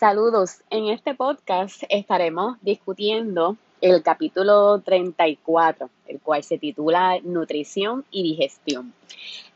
Saludos. En este podcast estaremos discutiendo el capítulo 34, el cual se titula Nutrición y Digestión.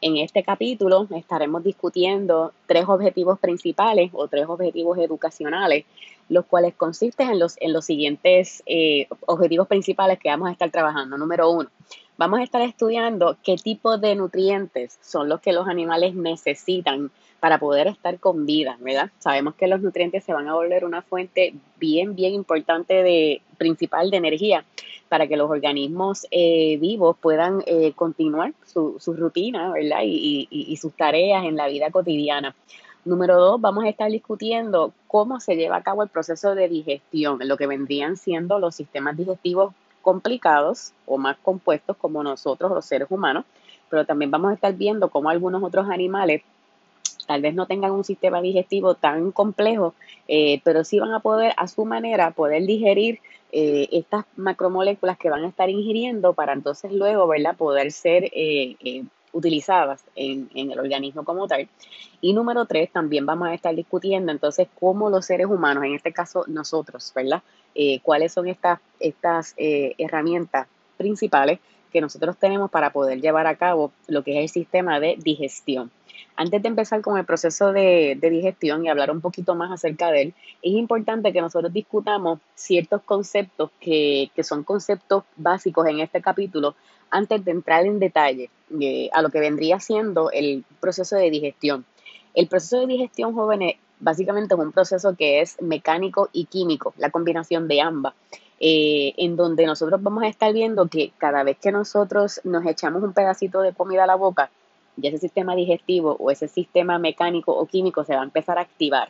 En este capítulo estaremos discutiendo tres objetivos principales o tres objetivos educacionales, los cuales consisten en los, en los siguientes eh, objetivos principales que vamos a estar trabajando. Número uno, vamos a estar estudiando qué tipo de nutrientes son los que los animales necesitan para poder estar con vida, ¿verdad? Sabemos que los nutrientes se van a volver una fuente bien, bien importante de principal de energía para que los organismos eh, vivos puedan eh, continuar su, rutina, ¿verdad? Y, sus tareas en la vida cotidiana. Número dos, vamos a estar discutiendo cómo se lleva a cabo el proceso de digestión, lo que vendrían siendo los sistemas digestivos complicados o más compuestos como nosotros, los seres humanos, pero también vamos a estar viendo cómo algunos otros animales tal vez no tengan un sistema digestivo tan complejo, eh, pero sí van a poder a su manera poder digerir eh, estas macromoléculas que van a estar ingiriendo para entonces luego, ¿verdad?, poder ser eh, utilizadas en, el organismo como tal. Y número tres, también vamos a estar discutiendo entonces cómo los seres humanos, en este caso nosotros, ¿verdad?, cuáles son estas, estas herramientas principales que nosotros tenemos para poder llevar a cabo lo que es el sistema de digestión. Antes de empezar con el proceso de, digestión y hablar un poquito más acerca de él, es importante que nosotros discutamos ciertos conceptos que, son conceptos básicos en este capítulo antes de entrar en detalle eh, a lo que vendría siendo el proceso de digestión. El proceso de digestión, jóvenes, básicamente es un proceso que es mecánico y químico, la combinación de ambas. Eh, en donde nosotros vamos a estar viendo que cada vez que nosotros nos echamos un pedacito de comida a la boca, y ese sistema digestivo o ese sistema mecánico o químico se va a empezar a activar.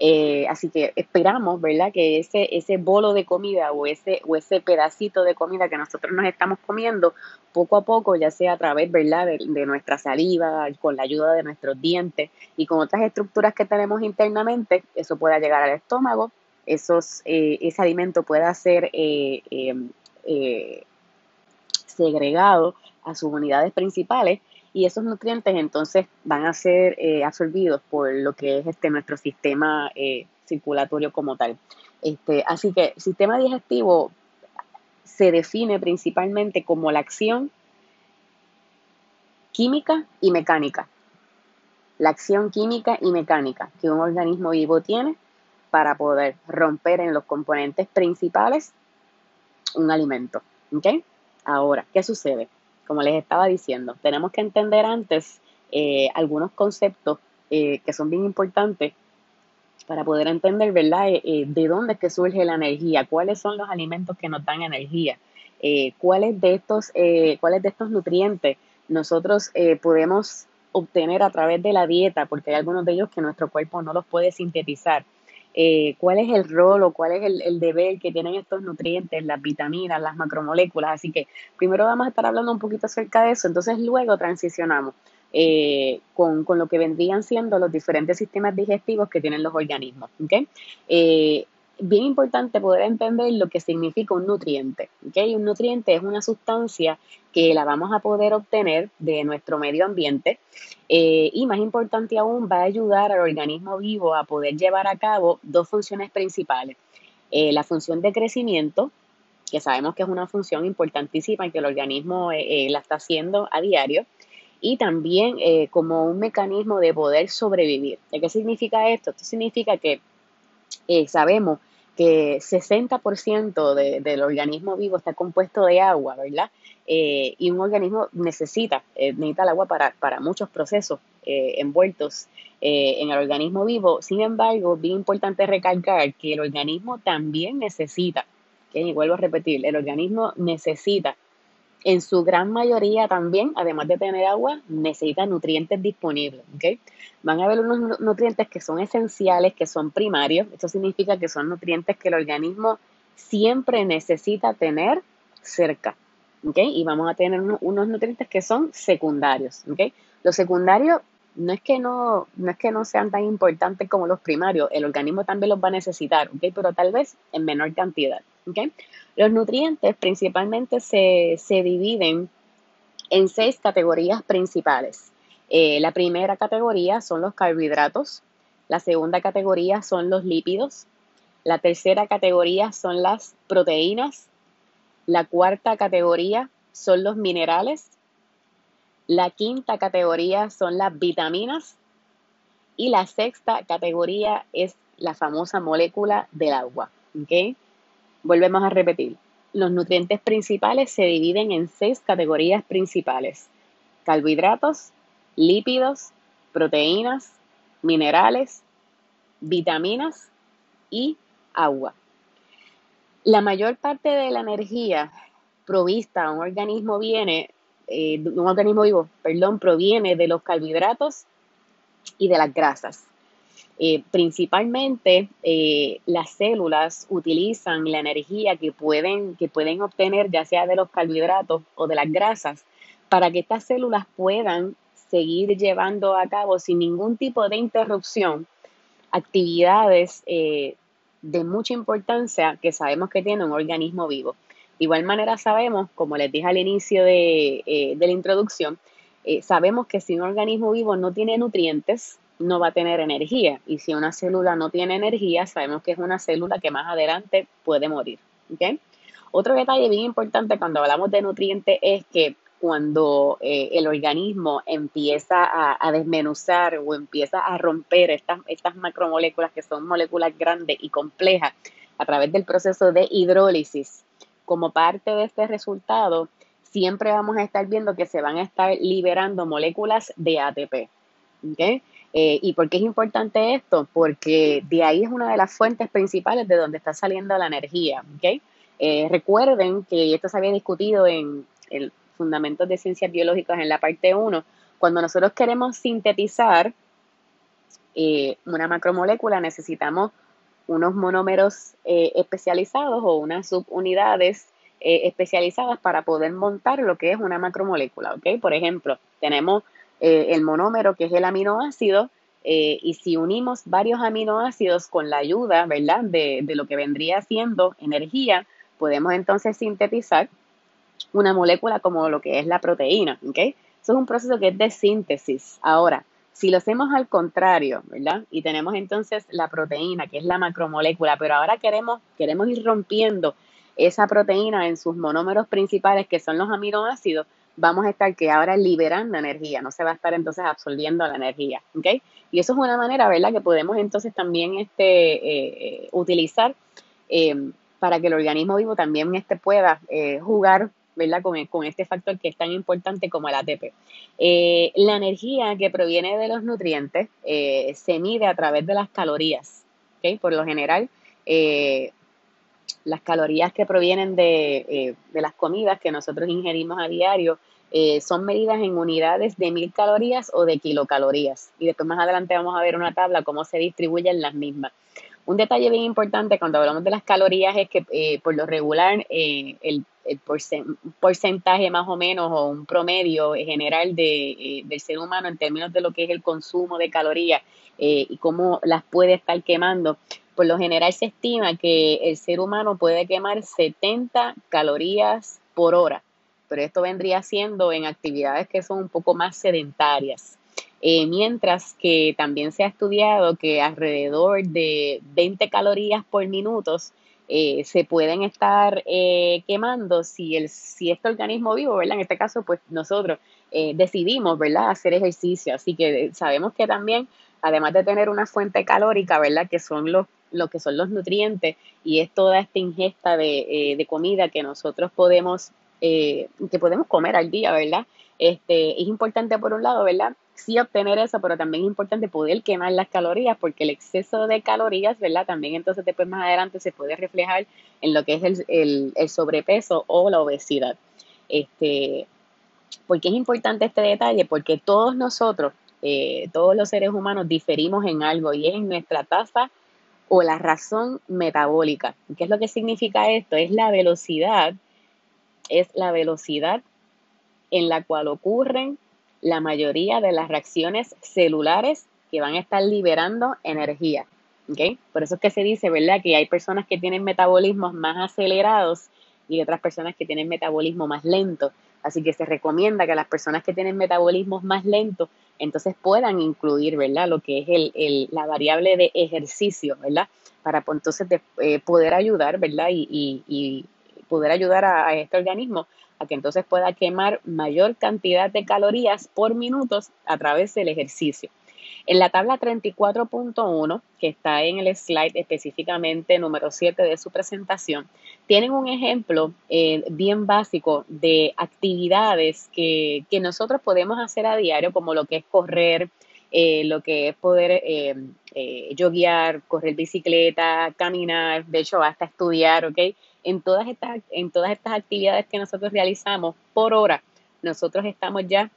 Eh, así que esperamos, ¿verdad? Que ese, ese bolo de comida o ese, o ese pedacito de comida que nosotros nos estamos comiendo, poco a poco, ya sea a través, ¿verdad? De, nuestra saliva, con la ayuda de nuestros dientes y con otras estructuras que tenemos internamente, eso pueda llegar al estómago, esos, eh, ese alimento pueda ser eh, segregado a sus unidades principales y esos nutrientes entonces van a ser eh, absorbidos por lo que es este nuestro sistema eh, circulatorio como tal. Este, así que el sistema digestivo se define principalmente como la acción química y mecánica. La acción química y mecánica que un organismo vivo tiene para poder romper en los componentes principales un alimento. Ahora, ¿qué sucede? Como les estaba diciendo, tenemos que entender antes eh, algunos conceptos eh, que son bien importantes para poder entender, ¿verdad?, eh, de dónde es que surge la energía, cuáles son los alimentos que nos dan energía, cuáles, de estos, cuáles de estos nutrientes nosotros podemos obtener a través de la dieta, porque hay algunos de ellos que nuestro cuerpo no los puede sintetizar. Eh, cuál es el rol o cuál es el, deber que tienen estos nutrientes, las vitaminas, las macromoléculas. Así que primero vamos a estar hablando un poquito acerca de eso, entonces luego transicionamos eh, con, lo que vendrían siendo los diferentes sistemas digestivos que tienen los organismos. ¿okay? Eh, bien importante poder entender lo que significa un nutriente. ¿okay? Un nutriente es una sustancia que la vamos a poder obtener de nuestro medio ambiente eh, y más importante aún va a ayudar al organismo vivo a poder llevar a cabo dos funciones principales. Eh, la función de crecimiento, que sabemos que es una función importantísima y que el organismo eh, la está haciendo a diario, y también como un mecanismo de poder sobrevivir. ¿Qué significa esto? Esto significa que sabemos que 60% del organismo vivo está compuesto de agua, ¿verdad? Eh, y un organismo necesita, eh, necesita el agua para, muchos procesos eh, envueltos en el organismo vivo. Sin embargo, bien importante recalcar que el organismo también necesita, que y vuelvo a repetir, el organismo necesita en su gran mayoría también, además de tener agua, necesita nutrientes disponibles. ¿okay? Van a haber unos nutrientes que son esenciales, que son primarios. Esto significa que son nutrientes que el organismo siempre necesita tener cerca. Y vamos a tener unos nutrientes que son secundarios. ¿okay? Los secundarios no es que no, no es que no sean tan importantes como los primarios, el organismo también los va a necesitar, pero tal vez en menor cantidad. ¿Okay? Los nutrientes principalmente se, dividen en seis categorías principales. Eh, la primera categoría son los carbohidratos, La segunda categoría son los lípidos. La tercera categoría son las proteínas. La cuarta categoría son los minerales. La quinta categoría son las vitaminas. Y la sexta categoría es la famosa molécula del agua. Volvemos a repetir. Los nutrientes principales se dividen en seis categorías principales. Carbohidratos, lípidos, proteínas, minerales, vitaminas y agua. La mayor parte de la energía provista a un organismo viene, eh, un organismo vivo, perdón, proviene de los carbohidratos y de las grasas. Eh, principalmente eh, las células utilizan la energía que pueden, que pueden obtener ya sea de los carbohidratos o de las grasas para que estas células puedan seguir llevando a cabo sin ningún tipo de interrupción actividades eh, de mucha importancia que sabemos que tiene un organismo vivo. De igual manera sabemos, como les dije al inicio de, eh, la introducción, eh, sabemos que si un organismo vivo no tiene nutrientes, no va a tener energía. Y si una célula no tiene energía, sabemos que es una célula que más adelante puede morir. Otro detalle bien importante cuando hablamos de nutrientes es que cuando eh, el organismo empieza a, desmenuzar o empieza a romper estas, estas macromoléculas que son moléculas grandes y complejas a través del proceso de hidrólisis. Como parte de este resultado, siempre vamos a estar viendo que se van a estar liberando moléculas de ATP. ¿okay? Eh, ¿Y por qué es importante esto? Porque de ahí es una de las fuentes principales de donde está saliendo la energía. ¿okay? Eh, recuerden que esto se había discutido en el fundamentos de ciencias biológicas en la parte 1, cuando nosotros queremos sintetizar eh, una macromolécula necesitamos unos monómeros especializados o unas subunidades especializadas para poder montar lo que es una macromolécula. ¿ok? Por ejemplo, tenemos el monómero que es el aminoácido y si unimos varios aminoácidos con la ayuda ¿verdad? De, de lo que vendría siendo energía, podemos entonces sintetizar una molécula como lo que es la proteína, ¿ok? Eso es un proceso que es de síntesis. Ahora, si lo hacemos al contrario, ¿verdad? Y tenemos entonces la proteína, que es la macromolécula, pero ahora queremos, queremos ir rompiendo esa proteína en sus monómeros principales, que son los aminoácidos, vamos a estar que ahora liberando energía, no se va a estar entonces absorbiendo la energía, ¿ok? Y eso es una manera, ¿verdad? Que podemos entonces también este, eh, eh, utilizar eh, para que el organismo vivo también este, pueda jugar ¿verdad? Con, este factor que es tan importante como el ATP. Eh, la energía que proviene de los nutrientes eh, se mide a través de las calorías. ¿okay? Por lo general, eh, las calorías que provienen de, de, las comidas que nosotros ingerimos a diario son medidas en unidades de mil calorías o de kilocalorías. Y después más adelante vamos a ver una tabla cómo se distribuyen las mismas. Un detalle bien importante cuando hablamos de las calorías es que por lo regular el el porcentaje más o menos o un promedio general de, eh, del ser humano en términos de lo que es el consumo de calorías eh, y cómo las puede estar quemando. Por lo general se estima que el ser humano puede quemar 70 calorías por hora, pero esto vendría siendo en actividades que son un poco más sedentarias. Eh, mientras que también se ha estudiado que alrededor de 20 calorías por minutos eh, se pueden estar eh, quemando si, el, si este organismo vivo, ¿verdad? En este caso, pues nosotros decidimos, ¿verdad? Hacer ejercicio. Así que sabemos que también, además de tener una fuente calórica, ¿verdad? Que son los, lo que son los nutrientes y es toda esta ingesta de, de comida que nosotros podemos, que podemos comer al día, ¿verdad? Este, es importante por un lado, ¿verdad? Sí obtener eso, pero también es importante poder quemar las calorías, porque el exceso de calorías, ¿verdad? También entonces después más adelante se puede reflejar en lo que es el, sobrepeso o la obesidad. Este, ¿Por qué es importante este detalle? Porque todos nosotros, eh, todos los seres humanos diferimos en algo y es en nuestra tasa o la razón metabólica. ¿Qué es lo que significa esto? Es la velocidad, es la velocidad en la cual ocurren la mayoría de las reacciones celulares que van a estar liberando energía. Por eso es que se dice, ¿verdad?, que hay personas que tienen metabolismos más acelerados y otras personas que tienen metabolismo más lento. Así que se recomienda que las personas que tienen metabolismos más lentos entonces puedan incluir, ¿verdad? Lo que es el, la variable de ejercicio, ¿verdad? Para entonces eh, poder ayudar, ¿verdad? Y, poder ayudar a, este organismo a que entonces pueda quemar mayor cantidad de calorías por minutos a través del ejercicio. En la tabla 34.1, que está en el slide específicamente número 7 de su presentación, tienen un ejemplo eh, bien básico de actividades que, nosotros podemos hacer a diario, como lo que es correr, eh, lo que es poder eh, eh correr bicicleta, caminar, de hecho hasta estudiar, ¿ok? En todas, estas, en todas estas actividades que nosotros realizamos por hora, nosotros estamos ya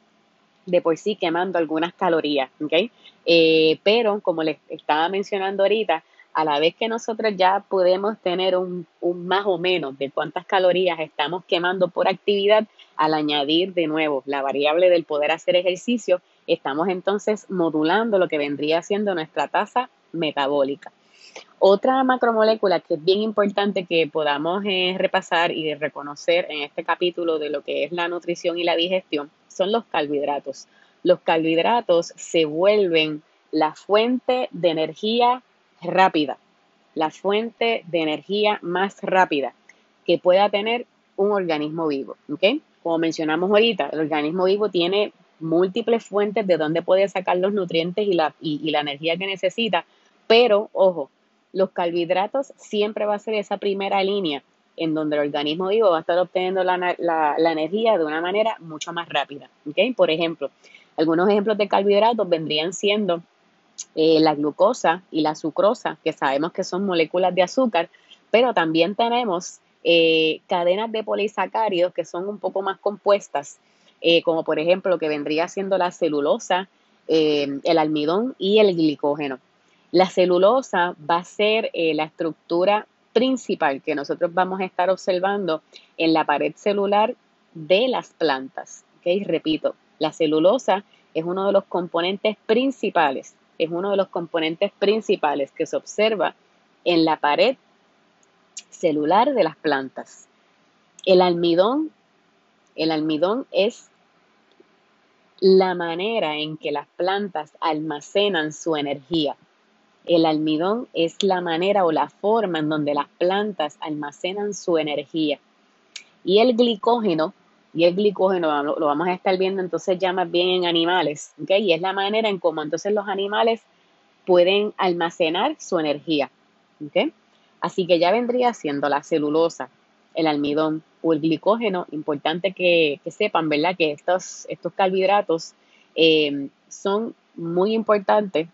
de por sí quemando algunas calorías, ¿ok? Eh, pero como les estaba mencionando ahorita, a la vez que nosotros ya podemos tener un, más o menos de cuántas calorías estamos quemando por actividad, al añadir de nuevo la variable del poder hacer ejercicio, estamos entonces modulando lo que vendría siendo nuestra tasa metabólica. Otra macromolécula que es bien importante que podamos eh, repasar y reconocer en este capítulo de lo que es la nutrición y la digestión son los carbohidratos. Los carbohidratos se vuelven la fuente de energía rápida, la fuente de energía más rápida que pueda tener un organismo vivo. Como mencionamos ahorita, el organismo vivo tiene múltiples fuentes de donde puede sacar los nutrientes y la, y la energía que necesita, pero ojo, los carbohidratos siempre va a ser esa primera línea en donde el organismo vivo va a estar obteniendo la, energía de una manera mucho más rápida. Por ejemplo, algunos ejemplos de carbohidratos vendrían siendo eh, la glucosa y la sucrosa, que sabemos que son moléculas de azúcar, pero también tenemos eh, cadenas de polisacáridos que son un poco más compuestas, eh, como por ejemplo lo que vendría siendo la celulosa, el almidón y el glicógeno. La celulosa va a ser eh, la estructura principal que nosotros vamos a estar observando en la pared celular de las plantas. ¿okay? Repito, la celulosa es uno de los componentes principales, es uno de los componentes principales que se observa en la pared celular de las plantas. El almidón, el almidón es la manera en que las plantas almacenan su energía. El almidón es la manera o la forma en donde las plantas almacenan su energía. Y el glicógeno, y el glicógeno lo, vamos a estar viendo entonces ya más bien en animales, ¿ok? Y es la manera en cómo entonces los animales pueden almacenar su energía, ¿ok? Así que ya vendría siendo la celulosa, el almidón o el glicógeno, importante que, sepan, ¿verdad? Que estos, estos carbohidratos eh, son muy importantes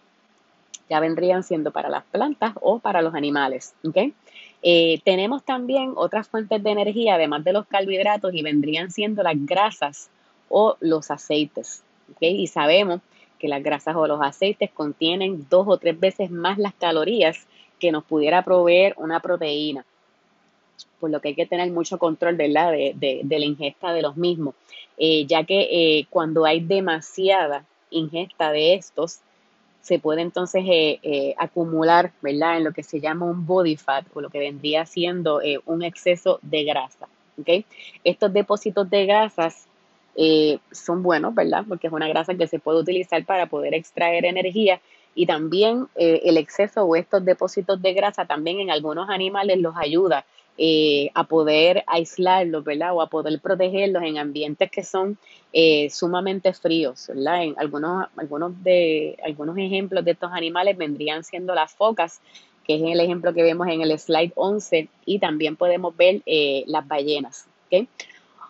ya vendrían siendo para las plantas o para los animales. Eh, tenemos también otras fuentes de energía, además de los carbohidratos, y vendrían siendo las grasas o los aceites. Y sabemos que las grasas o los aceites contienen dos o tres veces más las calorías que nos pudiera proveer una proteína. Por lo que hay que tener mucho control ¿verdad? De, la ingesta de los mismos, eh, ya que eh, cuando hay demasiada ingesta de estos, se puede entonces eh, eh, acumular, ¿verdad? En lo que se llama un body fat o lo que vendría siendo eh, un exceso de grasa. Estos depósitos de grasas son buenos, ¿verdad? Porque es una grasa que se puede utilizar para poder extraer energía y también el exceso o estos depósitos de grasa también en algunos animales los ayuda eh, a poder aislarlos, ¿verdad? O a poder protegerlos en ambientes que son eh, sumamente fríos, ¿verdad? En algunos, algunos, de, algunos ejemplos de estos animales vendrían siendo las focas, que es el ejemplo que vemos en el slide 11, y también podemos ver eh, las ballenas.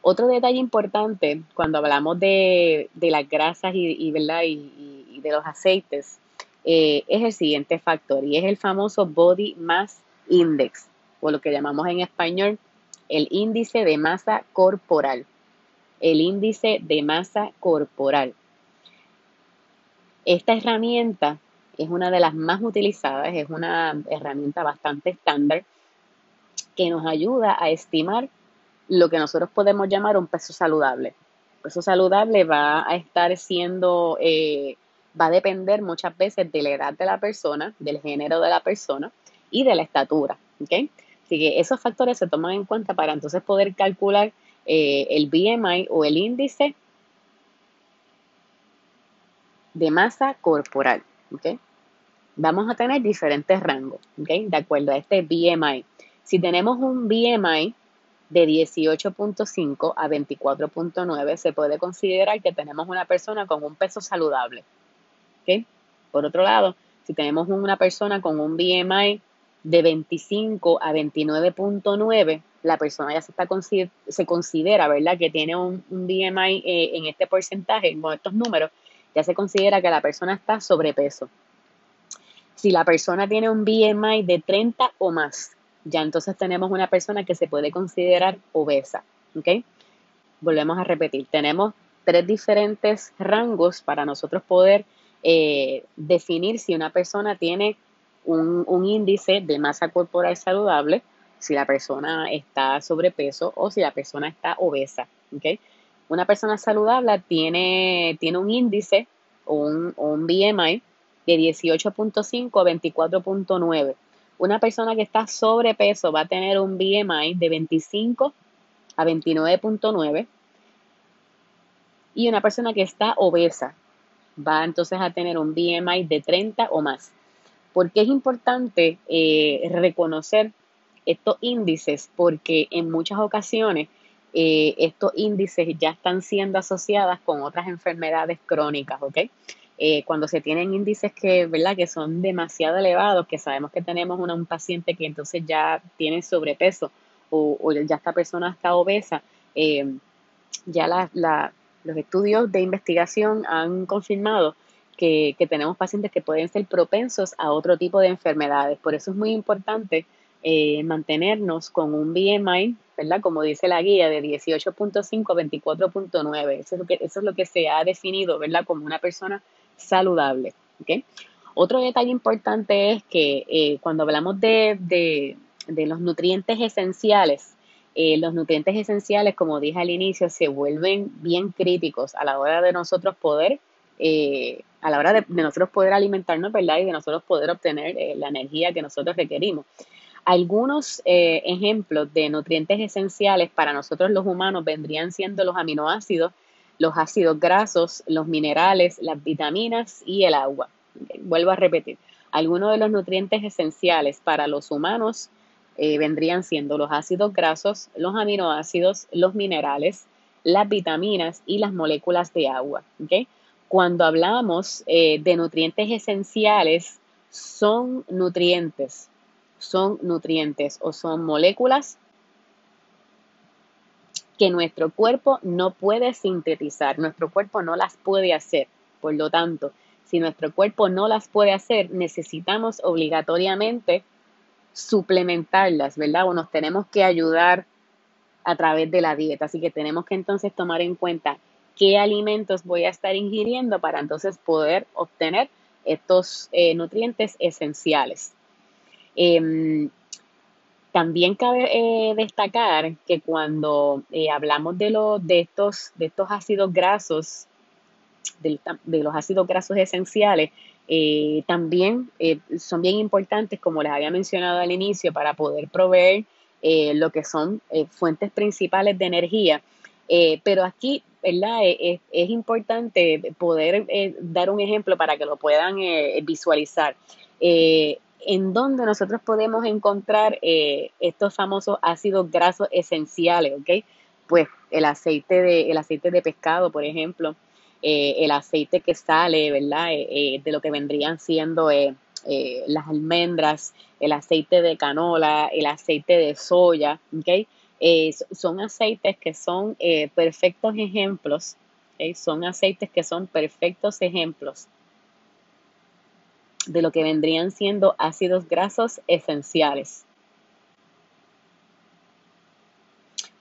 Otro detalle importante cuando hablamos de, las grasas y, ¿verdad? y, de los aceites es el siguiente factor y es el famoso Body Mass Index o lo que llamamos en español el índice de masa corporal. El índice de masa corporal. Esta herramienta es una de las más utilizadas, es una herramienta bastante estándar que nos ayuda a estimar lo que nosotros podemos llamar un peso saludable. El peso saludable va a estar siendo, eh, va a depender muchas veces de la edad de la persona, del género de la persona y de la estatura. ¿okay? Así que esos factores se toman en cuenta para entonces poder calcular eh, el BMI o el índice de masa corporal. Vamos a tener diferentes rangos de acuerdo a este BMI. Si tenemos un BMI de 18.5 a 24.9, se puede considerar que tenemos una persona con un peso saludable. ¿okay? Por otro lado, si tenemos una persona con un BMI de 25 a 29.9, la persona ya se, está, se considera, ¿verdad?, que tiene un, BMI eh, en este porcentaje, con estos números, ya se considera que la persona está sobrepeso. Si la persona tiene un BMI de 30 o más, ya entonces tenemos una persona que se puede considerar obesa. ¿Ok? Volvemos a repetir, tenemos tres diferentes rangos para nosotros poder eh, definir si una persona tiene un, un, índice de masa corporal saludable, si la persona está sobrepeso o si la persona está obesa. Una persona saludable tiene, tiene un índice un, un BMI de 18.5 a 24.9. Una persona que está sobrepeso va a tener un BMI de 25 a 29.9 y una persona que está obesa va entonces a tener un BMI de 30 o más. Porque es importante eh, reconocer estos índices? Porque en muchas ocasiones eh, estos índices ya están siendo asociadas con otras enfermedades crónicas, ¿ok? Eh, cuando se tienen índices que, ¿verdad? que son demasiado elevados, que sabemos que tenemos un paciente que entonces ya tiene sobrepeso o, ya esta persona está obesa, ya los estudios de investigación han confirmado que, tenemos pacientes que pueden ser propensos a otro tipo de enfermedades. Por eso es muy importante eh, mantenernos con un BMI, ¿verdad? Como dice la guía, de 18.5 a 24.9. Eso es, lo que, eso es lo que se ha definido, ¿verdad? Como una persona saludable. Otro detalle importante es que eh, cuando hablamos de, de, los nutrientes esenciales, eh, los nutrientes esenciales, como dije al inicio, se vuelven bien críticos a la hora de nosotros poder eh, a la hora de, nosotros poder alimentarnos, ¿verdad? Y de nosotros poder obtener eh, la energía que nosotros requerimos. Algunos eh, ejemplos de nutrientes esenciales para nosotros los humanos vendrían siendo los aminoácidos, los ácidos grasos, los minerales, las vitaminas y el agua. Vuelvo a repetir, algunos de los nutrientes esenciales para los humanos vendrían siendo los ácidos grasos, los aminoácidos, los minerales, las vitaminas y las moléculas de agua. ¿okay? Cuando hablamos eh, de nutrientes esenciales, son nutrientes, son nutrientes o son moléculas que nuestro cuerpo no puede sintetizar, nuestro cuerpo no las puede hacer. Por lo tanto, si nuestro cuerpo no las puede hacer, necesitamos obligatoriamente suplementarlas, ¿verdad? O nos tenemos que ayudar a través de la dieta. Así que tenemos que entonces tomar en cuenta qué alimentos voy a estar ingiriendo para entonces poder obtener estos eh, nutrientes esenciales. Em, también cabe eh, destacar que cuando eh, hablamos de, de, estos, de estos ácidos grasos, de, los ácidos grasos esenciales, también son bien importantes, como les había mencionado al inicio, para poder proveer lo que son fuentes principales de energía. pero aquí Eh, eh, es, importante poder eh, dar un ejemplo para que lo puedan visualizar. en donde nosotros podemos encontrar estos famosos ácidos grasos esenciales, ¿ok? Pues el aceite de, el aceite de pescado, por ejemplo, el aceite que sale, ¿verdad? de lo que vendrían siendo las almendras, el aceite de canola, el aceite de soya, ¿ok? Eh, son aceites que son eh, perfectos ejemplos, son aceites que son perfectos ejemplos de lo que vendrían siendo ácidos grasos esenciales.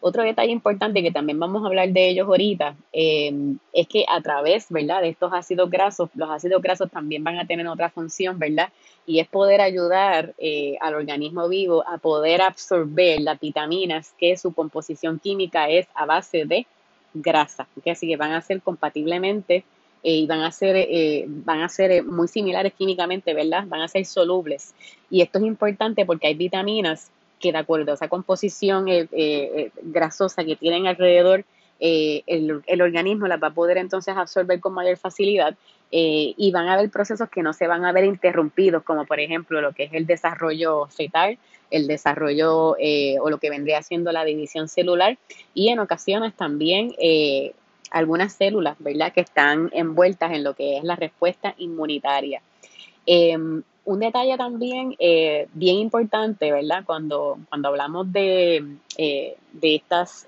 Otro detalle importante que también vamos a hablar de ellos ahorita em, es que a través, ¿verdad? De estos ácidos grasos, los ácidos grasos también van a tener otra función, ¿verdad? Y es poder ayudar eh, al organismo vivo a poder absorber las vitaminas que su composición química es a base de grasa, Así que van a ser compatiblemente eh, y van a ser, eh, van a ser muy similares químicamente, ¿verdad? Van a ser solubles. Y esto es importante porque hay vitaminas que de acuerdo a esa composición eh, eh, grasosa que tienen alrededor, eh, el, organismo las va a poder entonces absorber con mayor facilidad eh, y van a haber procesos que no se van a ver interrumpidos, como por ejemplo lo que es el desarrollo fetal, el desarrollo eh, o lo que vendría siendo la división celular y en ocasiones también eh, algunas células, ¿verdad?, que están envueltas en lo que es la respuesta inmunitaria. Un detalle también bien importante, ¿verdad? Cuando, cuando hablamos de, de estas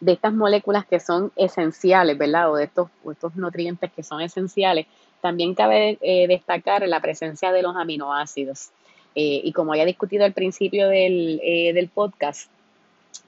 de estas moléculas que son esenciales, ¿verdad? O de estos, estos nutrientes que son esenciales, también cabe eh, destacar la presencia de los aminoácidos. Eh, y como ya discutido al principio del, eh, del podcast,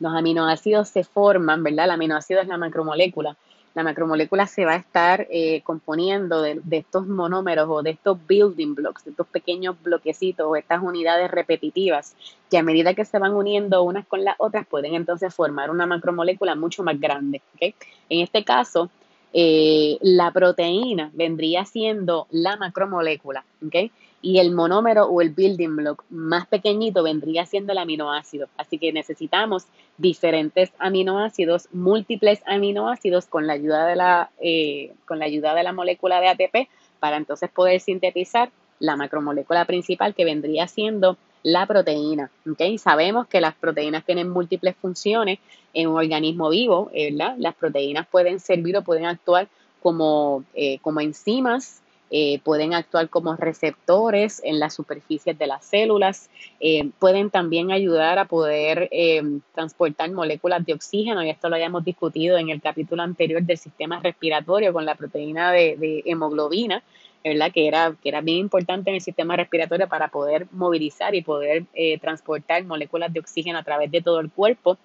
los aminoácidos se forman, ¿verdad? El aminoácido es la macromolécula la macromolécula se va a estar eh, componiendo de, estos monómeros o de estos building blocks, de estos pequeños bloquecitos o estas unidades repetitivas que a medida que se van uniendo unas con las otras pueden entonces formar una macromolécula mucho más grande. En este caso, eh, la proteína vendría siendo la macromolécula. ¿okay? Y el monómero o el building block más pequeñito vendría siendo el aminoácido. Así que necesitamos diferentes aminoácidos, múltiples aminoácidos con la ayuda de la, eh, con la, ayuda de la molécula de ATP para entonces poder sintetizar la macromolécula principal que vendría siendo la proteína. ¿okay? Sabemos que las proteínas tienen múltiples funciones en un organismo vivo, ¿verdad? Las proteínas pueden servir o pueden actuar como, eh, como enzimas eh, pueden actuar como receptores en las superficies de las células, eh, pueden también ayudar a poder eh, transportar moléculas de oxígeno, y esto lo habíamos discutido en el capítulo anterior del sistema respiratorio con la proteína de, hemoglobina, ¿verdad? Que era, que era bien importante en el sistema respiratorio para poder movilizar y poder transportar moléculas de oxígeno a través de todo el cuerpo.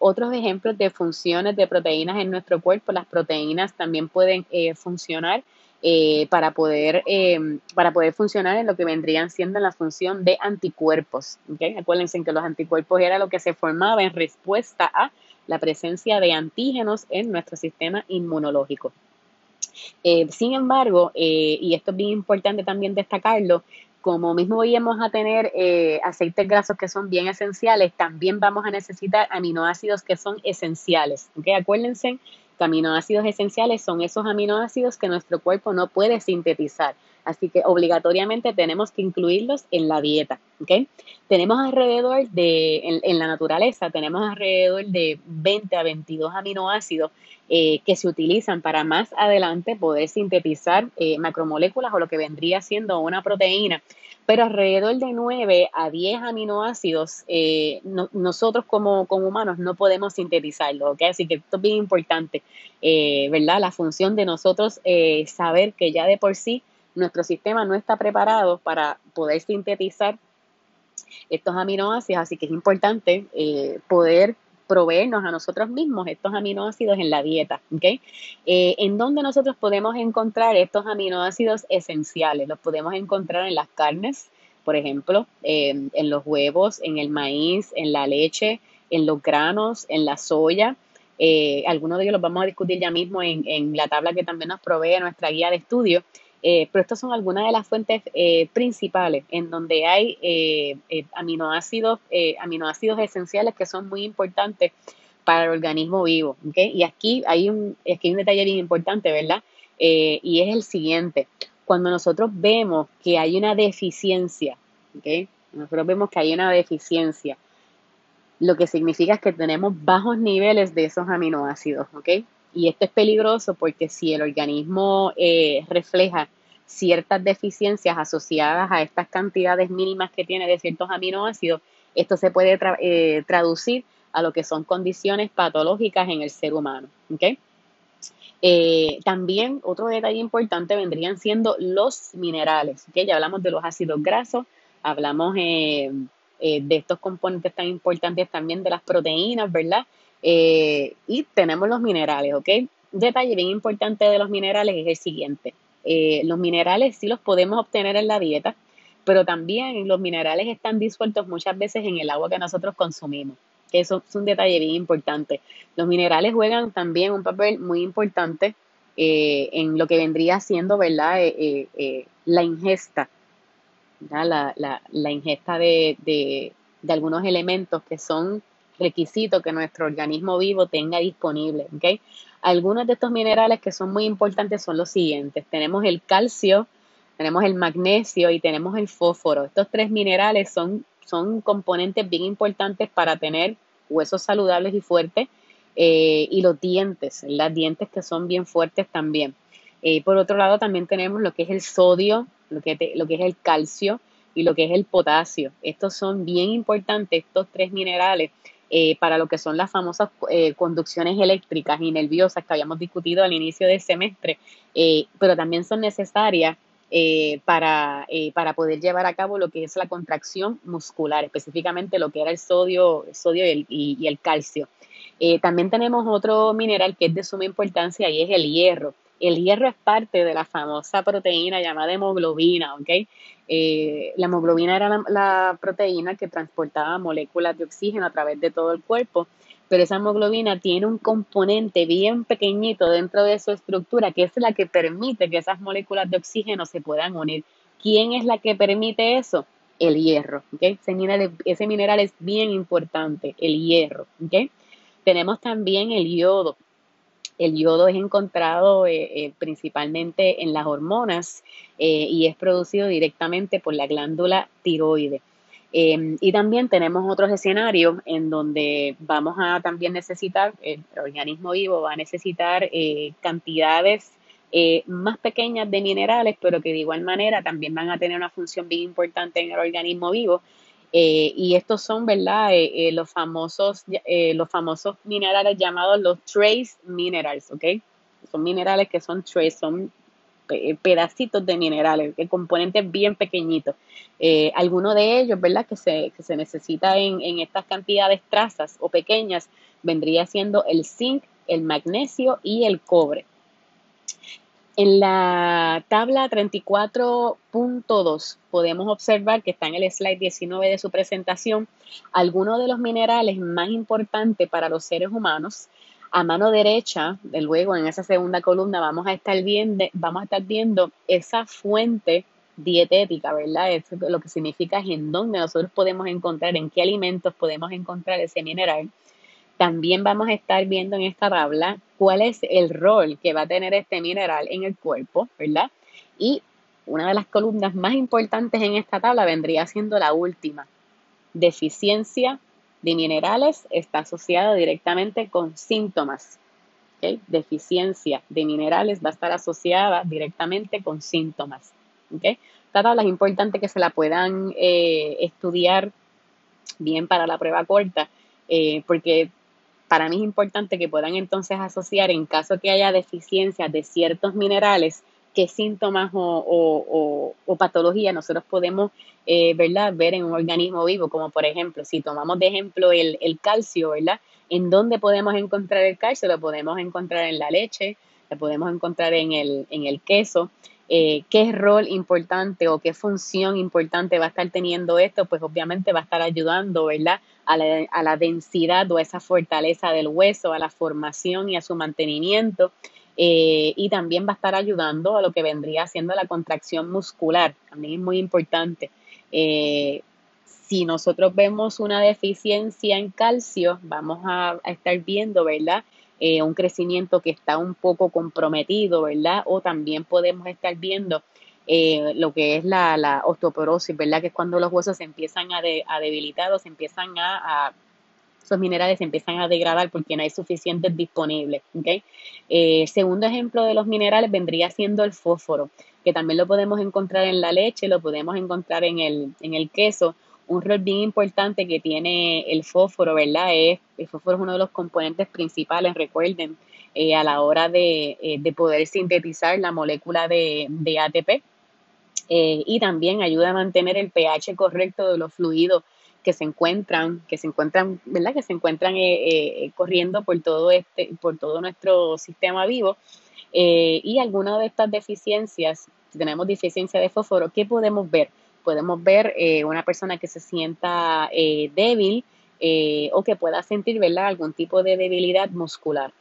otros ejemplos de funciones de proteínas en nuestro cuerpo, las proteínas también pueden funcionar eh, para, poder, eh, para poder funcionar en lo que vendrían siendo la función de anticuerpos. ¿okay? Acuérdense que los anticuerpos era lo que se formaba en respuesta a la presencia de antígenos en nuestro sistema inmunológico. Eh, sin embargo, y esto es bien importante también destacarlo, como mismo íbamos a tener aceites grasos que son bien esenciales, también vamos a necesitar aminoácidos que son esenciales. Acuérdense aminoácidos esenciales son esos aminoácidos que nuestro cuerpo no puede sintetizar. Así que obligatoriamente tenemos que incluirlos en la dieta. ¿okay? Tenemos alrededor de, en, la naturaleza, tenemos alrededor de 20 a 22 aminoácidos eh, que se utilizan para más adelante poder sintetizar eh, macromoléculas o lo que vendría siendo una proteína pero alrededor de 9 a 10 aminoácidos eh, nosotros como, humanos no podemos sintetizarlo, ¿ok? Así que esto es bien importante, ¿verdad? La función de nosotros eh, saber que ya de por sí nuestro sistema no está preparado para poder sintetizar estos aminoácidos, así que es importante poder proveernos a nosotros mismos estos aminoácidos en la dieta. Eh, ¿En dónde nosotros podemos encontrar estos aminoácidos esenciales? Los podemos encontrar en las carnes, por ejemplo, en los huevos, en el maíz, en la leche, en los granos, en la soya. Eh, algunos de ellos los vamos a discutir ya mismo en, en la tabla que también nos provee nuestra guía de estudio. Eh, pero estas son algunas de las fuentes eh, principales en donde hay eh, aminoácidos, aminoácidos esenciales que son muy importantes para el organismo vivo. Y aquí hay, un, aquí un detalle bien importante, ¿verdad? y es el siguiente. Cuando nosotros vemos que hay una deficiencia, ¿okay? nosotros vemos que hay una deficiencia, lo que significa es que tenemos bajos niveles de esos aminoácidos, ¿ok? Y esto es peligroso porque si el organismo eh, refleja ciertas deficiencias asociadas a estas cantidades mínimas que tiene de ciertos aminoácidos, esto se puede eh, traducir a lo que son condiciones patológicas en el ser humano. Eh, también otro detalle importante vendrían siendo los minerales. Ya hablamos de los ácidos grasos, hablamos de estos componentes tan importantes también de las proteínas, ¿verdad? Eh, y tenemos los minerales, ¿ok? Detalle bien importante de los minerales es el siguiente. Eh, los minerales sí los podemos obtener en la dieta, pero también los minerales están disueltos muchas veces en el agua que nosotros consumimos. Eso es un detalle bien importante. Los minerales juegan también un papel muy importante eh, en lo que vendría siendo, ¿verdad? la ingesta, La, ingesta de algunos elementos que son requisito que nuestro organismo vivo tenga disponible. Algunos de estos minerales que son muy importantes son los siguientes. Tenemos el calcio, tenemos el magnesio y tenemos el fósforo. Estos tres minerales son, son componentes bien importantes para tener huesos saludables y fuertes eh, y los dientes, las dientes que son bien fuertes también. Eh, por otro lado, también tenemos lo que es el sodio, lo que, lo que es el calcio y lo que es el potasio. Estos son bien importantes, estos tres minerales, eh, para lo que son las famosas conducciones eléctricas y nerviosas que habíamos discutido al inicio del semestre, pero también son necesarias para, para, poder llevar a cabo lo que es la contracción muscular, específicamente lo que era el sodio, sodio y el calcio. Eh, también tenemos otro mineral que es de suma importancia y es el hierro. El hierro es parte de la famosa proteína llamada hemoglobina, ¿ok? Eh, la hemoglobina era la, proteína que transportaba moléculas de oxígeno a través de todo el cuerpo, pero esa hemoglobina tiene un componente bien pequeñito dentro de su estructura que es la que permite que esas moléculas de oxígeno se puedan unir. ¿Quién es la que permite eso? El hierro, ¿ok? Ese mineral, es bien importante, el hierro, ¿ok? Tenemos también el yodo. El yodo es encontrado eh, eh, principalmente en las hormonas eh, y es producido directamente por la glándula tiroide. Em, y también tenemos otros escenarios en donde vamos a también necesitar, el organismo vivo va a necesitar cantidades más pequeñas de minerales, pero que de igual manera también van a tener una función bien importante en el organismo vivo eh, y estos son, ¿verdad? Eh, eh, los, famosos, los famosos minerales llamados los trace minerals, ¿ok? Son minerales que son trace, son pedacitos de minerales, componentes bien pequeñitos. alguno de ellos, ¿verdad? Que se, que se necesita en, en estas cantidades trazas o pequeñas, vendría siendo el zinc, el magnesio y el cobre. En la tabla 34.2 podemos observar que está en el slide 19 de su presentación algunos de los minerales más importantes para los seres humanos. A mano derecha, de luego en esa segunda columna vamos a estar viendo, vamos a estar viendo esa fuente dietética, ¿verdad? Lo que significa es en dónde nosotros podemos encontrar, en qué alimentos podemos encontrar ese mineral. También vamos a estar viendo en esta tabla cuál es el rol que va a tener este mineral en el cuerpo, ¿verdad? Y una de las columnas más importantes en esta tabla vendría siendo la última. Deficiencia de minerales está asociada directamente con síntomas. Deficiencia de minerales va a estar asociada directamente con síntomas. ¿okay? Esta tabla es importante que se la puedan eh, estudiar bien para la prueba corta, eh, porque para mí es importante que puedan entonces asociar en caso que haya deficiencia de ciertos minerales, qué síntomas o, patologías nosotros podemos eh, ¿verdad? ver en un organismo vivo, como por ejemplo, si tomamos de ejemplo el, calcio, ¿verdad? ¿En dónde podemos encontrar el calcio? Lo podemos encontrar en la leche, lo podemos encontrar en el, en el queso. Eh, ¿Qué rol importante o qué función importante va a estar teniendo esto? Pues obviamente va a estar ayudando, ¿verdad? a la, densidad o a esa fortaleza del hueso, a la formación y a su mantenimiento. Eh, y también va a estar ayudando a lo que vendría siendo la contracción muscular, también es muy importante. Eh, si nosotros vemos una deficiencia en calcio, vamos a, estar viendo, ¿verdad? Eh, un crecimiento que está un poco comprometido, ¿verdad? O también podemos estar viendo eh, lo que es la, osteoporosis, ¿verdad? Que es cuando los huesos se empiezan a, debilitar o se empiezan a, esos minerales se empiezan a degradar porque no hay suficientes disponibles. ¿okay? Eh, segundo ejemplo de los minerales vendría siendo el fósforo, que también lo podemos encontrar en la leche, lo podemos encontrar en el, en el queso. Un rol bien importante que tiene el fósforo, ¿verdad? Es, el fósforo es uno de los componentes principales, recuerden, eh, a la hora de, de, poder sintetizar la molécula de, de ATP, eh, y también ayuda a mantener el pH correcto de los fluidos que se encuentran, que se encuentran, ¿verdad? Que se encuentran eh, eh, corriendo por todo este, por todo nuestro sistema vivo. y alguna de estas deficiencias, si tenemos deficiencia de fósforo, ¿qué podemos ver? Podemos ver una persona que se sienta débil o que pueda sentir, ¿verdad? Algún tipo de debilidad muscular.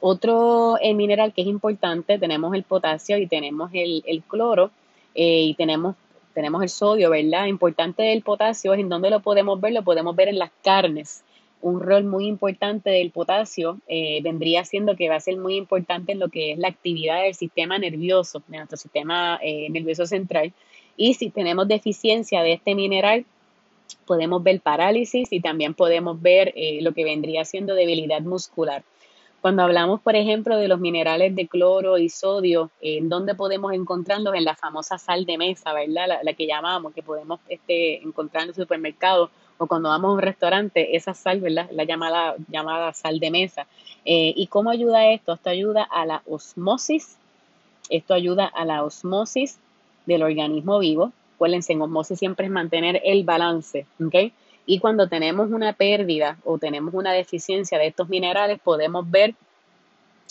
Otro mineral que es importante, tenemos el potasio y tenemos el, el cloro. Eh, y tenemos, tenemos el sodio, ¿verdad? Importante del potasio es en donde lo podemos ver, lo podemos ver en las carnes. Un rol muy importante del potasio eh, vendría siendo que va a ser muy importante en lo que es la actividad del sistema nervioso, de nuestro sistema eh, nervioso central. Y si tenemos deficiencia de este mineral, podemos ver parálisis y también podemos ver eh, lo que vendría siendo debilidad muscular. Cuando hablamos, por ejemplo, de los minerales de cloro y sodio, ¿en dónde podemos encontrarlos? En la famosa sal de mesa, ¿verdad? La, que llamamos, que podemos este, encontrar en el supermercado o cuando vamos a un restaurante, esa sal, ¿verdad? La llamada, llamada sal de mesa. Eh, ¿Y cómo ayuda esto? Esto ayuda a la osmosis, esto ayuda a la osmosis del organismo vivo. Acuérdense, en osmosis siempre es mantener el balance. Y cuando tenemos una pérdida o tenemos una deficiencia de estos minerales, podemos ver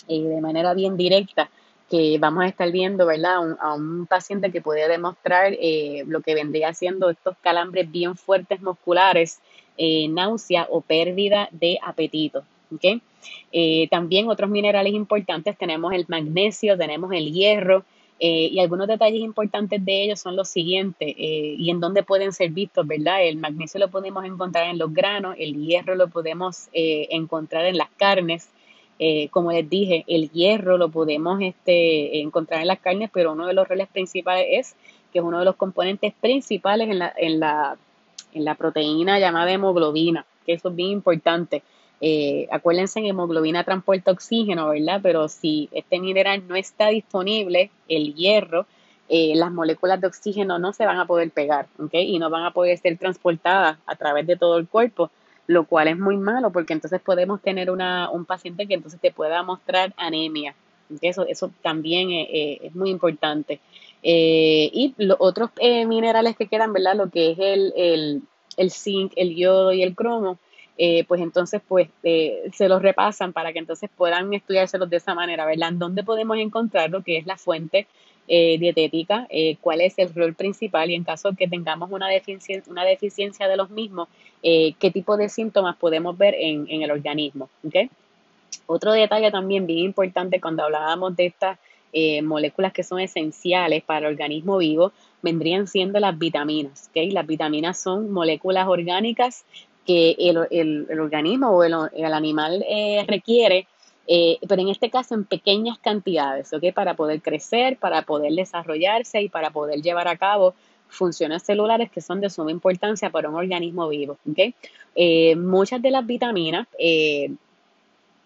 eh, de manera bien directa que vamos a estar viendo, ¿verdad? a un paciente que puede demostrar eh, lo que vendría siendo estos calambres bien fuertes musculares, eh, náusea o pérdida de apetito. ¿okay? también otros minerales importantes tenemos el magnesio, tenemos el hierro, eh, y algunos detalles importantes de ellos son los siguientes eh, y en dónde pueden ser vistos, ¿verdad? El magnesio lo podemos encontrar en los granos, el hierro lo podemos eh, encontrar en las carnes. Como les dije, el hierro lo podemos este, encontrar en las carnes, pero uno de los roles principales es que es uno de los componentes principales en la, en la, proteína llamada hemoglobina, que eso es bien importante. Eh, acuérdense, en hemoglobina transporta oxígeno, ¿verdad? Pero si este mineral no está disponible, el hierro, eh, las moléculas de oxígeno no se van a poder pegar, ¿ok? Y no van a poder ser transportadas a través de todo el cuerpo, lo cual es muy malo porque entonces podemos tener una, un paciente que entonces te pueda mostrar anemia. Eso, eso también eh, es muy importante. y los otros minerales que quedan, ¿verdad? Lo que es el, el, el zinc, el yodo y el cromo, eh, pues entonces pues eh, se los repasan para que entonces puedan estudiárselos de esa manera, ¿verdad? ¿Dónde podemos encontrar lo que es la fuente eh, dietética? ¿Cuál es el rol principal? Y en caso que tengamos una deficiencia, una deficiencia de los mismos, ¿qué tipo de síntomas podemos ver en, el organismo? ¿okay? Otro detalle también bien importante cuando hablábamos de estas moléculas que son esenciales para el organismo vivo, vendrían siendo las vitaminas. ¿okay? Las vitaminas son moléculas orgánicas que el, organismo o el, animal eh, requiere, eh, pero en este caso en pequeñas cantidades, ¿ok? Para poder crecer, para poder desarrollarse y para poder llevar a cabo funciones celulares que son de suma importancia para un organismo vivo, ¿ok? Eh, muchas de las vitaminas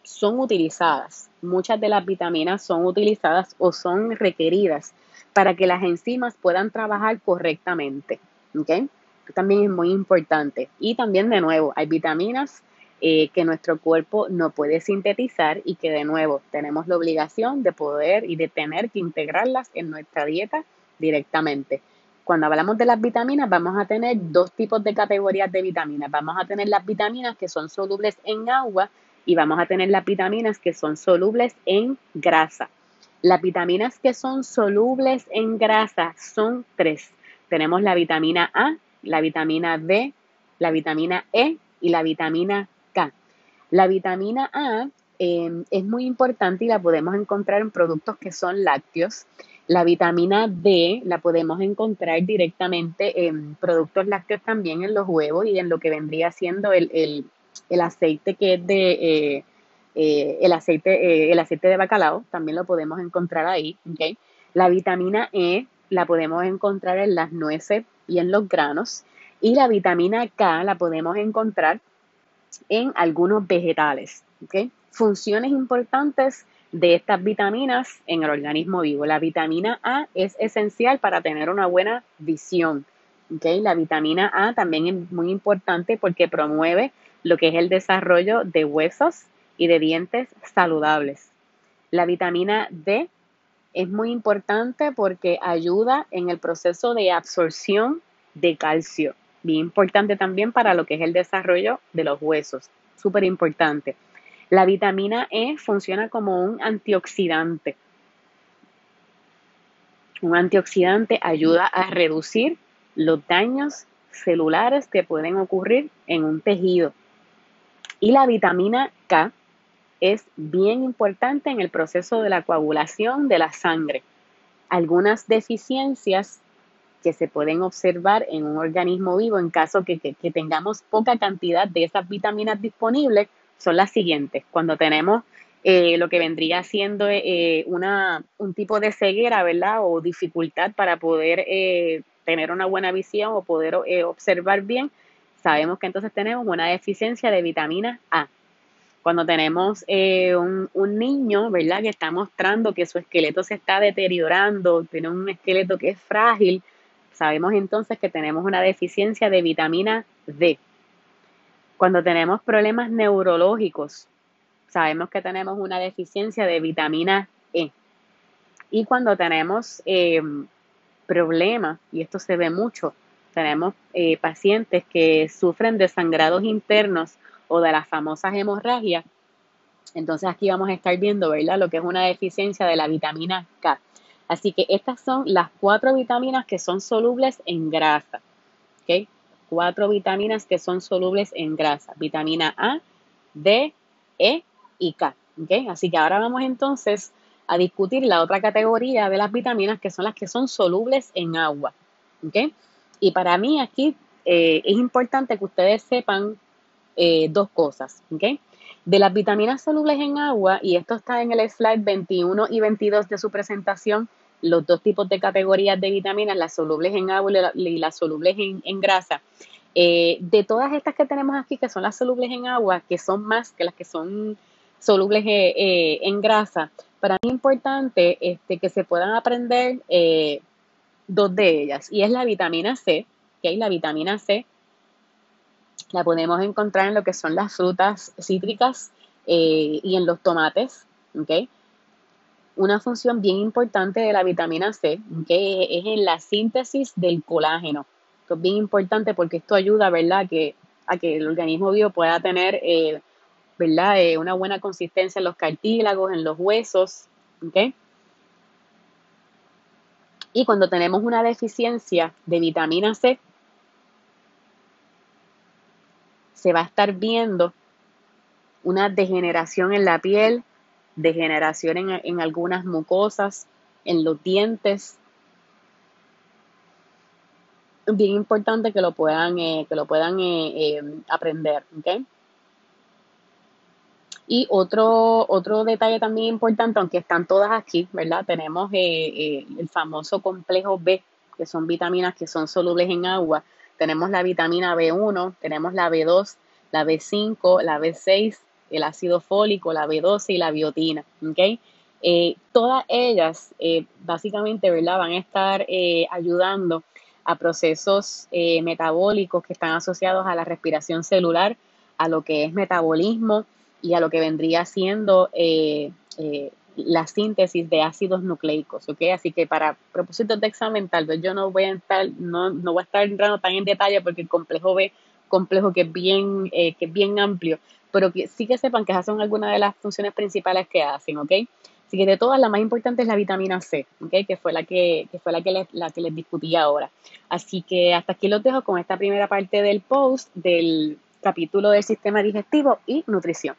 son utilizadas, muchas de las vitaminas son utilizadas o son requeridas para que las enzimas puedan trabajar correctamente, ¿ok? también es muy importante. Y también, de nuevo, hay vitaminas eh, que nuestro cuerpo no puede sintetizar y que, de nuevo, tenemos la obligación de poder y de tener que integrarlas en nuestra dieta directamente. Cuando hablamos de las vitaminas, vamos a tener dos tipos de categorías de vitaminas. Vamos a tener las vitaminas que son solubles en agua y vamos a tener las vitaminas que son solubles en grasa. Las vitaminas que son solubles en grasa son tres. Tenemos la vitamina A, la vitamina D, la vitamina E y la vitamina. La vitamina A em, es muy importante y la podemos encontrar en productos que son lácteos. La vitamina D la podemos encontrar directamente en productos lácteos también en los huevos y en lo que vendría siendo el, aceite que es de eh, eh, el aceite eh, el aceite de bacalao también lo podemos encontrar ahí la vitamina E la podemos encontrar en las nueces y en los granos. Y la vitamina K la podemos encontrar en algunos vegetales. Funciones importantes de estas vitaminas en el organismo vivo. La vitamina A es esencial para tener una buena visión. La vitamina A también es muy importante porque promueve lo que es el desarrollo de huesos y de dientes saludables. La vitamina D es muy importante porque ayuda en el proceso de absorción de calcio. Bien importante también para lo que es el desarrollo de los huesos. Súper importante. La vitamina E funciona como un antioxidante. Un antioxidante ayuda a reducir los daños celulares que pueden ocurrir en un tejido. Y la vitamina K es bien importante en el proceso de la coagulación de la sangre. Algunas deficiencias que se pueden observar en un organismo vivo en caso que, que, tengamos poca cantidad de esas vitaminas disponibles son las siguientes. Cuando tenemos eh, lo que vendría siendo eh, una, un tipo de ceguera, ¿verdad? O dificultad para poder eh, tener una buena visión o poder observar bien, sabemos que entonces tenemos una deficiencia de vitamina A. Cuando tenemos un, un, niño, ¿verdad? Que está mostrando que su esqueleto se está deteriorando, tiene un esqueleto que es frágil, sabemos entonces que tenemos una deficiencia de vitamina D. Cuando tenemos problemas neurológicos, sabemos que tenemos una deficiencia de vitamina E. Y cuando tenemos eh, problemas, y esto se ve mucho, tenemos eh, pacientes que sufren de sangrados internos o de las famosas hemorragias, entonces aquí vamos a estar viendo, ¿verdad? Lo que es una deficiencia de la vitamina K. Así que estas son las cuatro vitaminas que son solubles en grasa. ¿Ok? Cuatro vitaminas que son solubles en grasa. Vitamina A, D, E y K. ¿Ok? Así que ahora vamos entonces a discutir la otra categoría de las vitaminas que son las que son solubles en agua. ¿Ok? Y para mí aquí eh, es importante que ustedes sepan eh, dos cosas. ¿Ok? De las vitaminas solubles en agua, y esto está en el slide 21 y 22 de su presentación, los dos tipos de categorías de vitaminas, las solubles en agua y las solubles en, grasa. Eh, de todas estas que tenemos aquí, que son las solubles en agua, que son más que las que son solubles eh, eh, en grasa, para mí es importante este, que se puedan aprender dos de ellas, y es la vitamina C, que la vitamina C la podemos encontrar en lo que son las frutas cítricas eh, y en los tomates. Una función bien importante de la vitamina C es en la síntesis del colágeno. Esto es bien importante porque esto ayuda ¿verdad? Que, a que el organismo vivo pueda tener eh, ¿verdad? Eh, una buena consistencia en los cartílagos, en los huesos. Y cuando tenemos una deficiencia de vitamina C, se va a estar viendo una degeneración en la piel, degeneración en, algunas mucosas, en los dientes. Bien importante que lo puedan, eh, que lo puedan eh, eh, aprender. Y otro, otro detalle también importante, aunque están todas aquí, ¿verdad? Tenemos el famoso complejo B, que son vitaminas que son solubles en agua, tenemos la vitamina B1, tenemos la B2, la B5, la B6, el ácido fólico, la B12 y la biotina. ¿okay? Eh, todas ellas eh, básicamente ¿verdad? van a estar eh, ayudando a procesos metabólicos que están asociados a la respiración celular, a lo que es metabolismo y a lo que vendría siendo la síntesis de ácidos nucleicos, ¿ok? Así que para propósitos de examen, tal vez yo no voy a estar, no, no voy a estar entrando tan en detalle porque el complejo B complejo que es bien, eh, que es bien amplio, pero que sí que sepan que esas son algunas de las funciones principales que hacen, ¿ok? Así que de todas, la más importante es la vitamina C, ¿ok? Que fue la que, que fue la que, les, la que les discutí ahora. Así que hasta aquí los dejo con esta primera parte del post del capítulo del sistema digestivo y nutrición.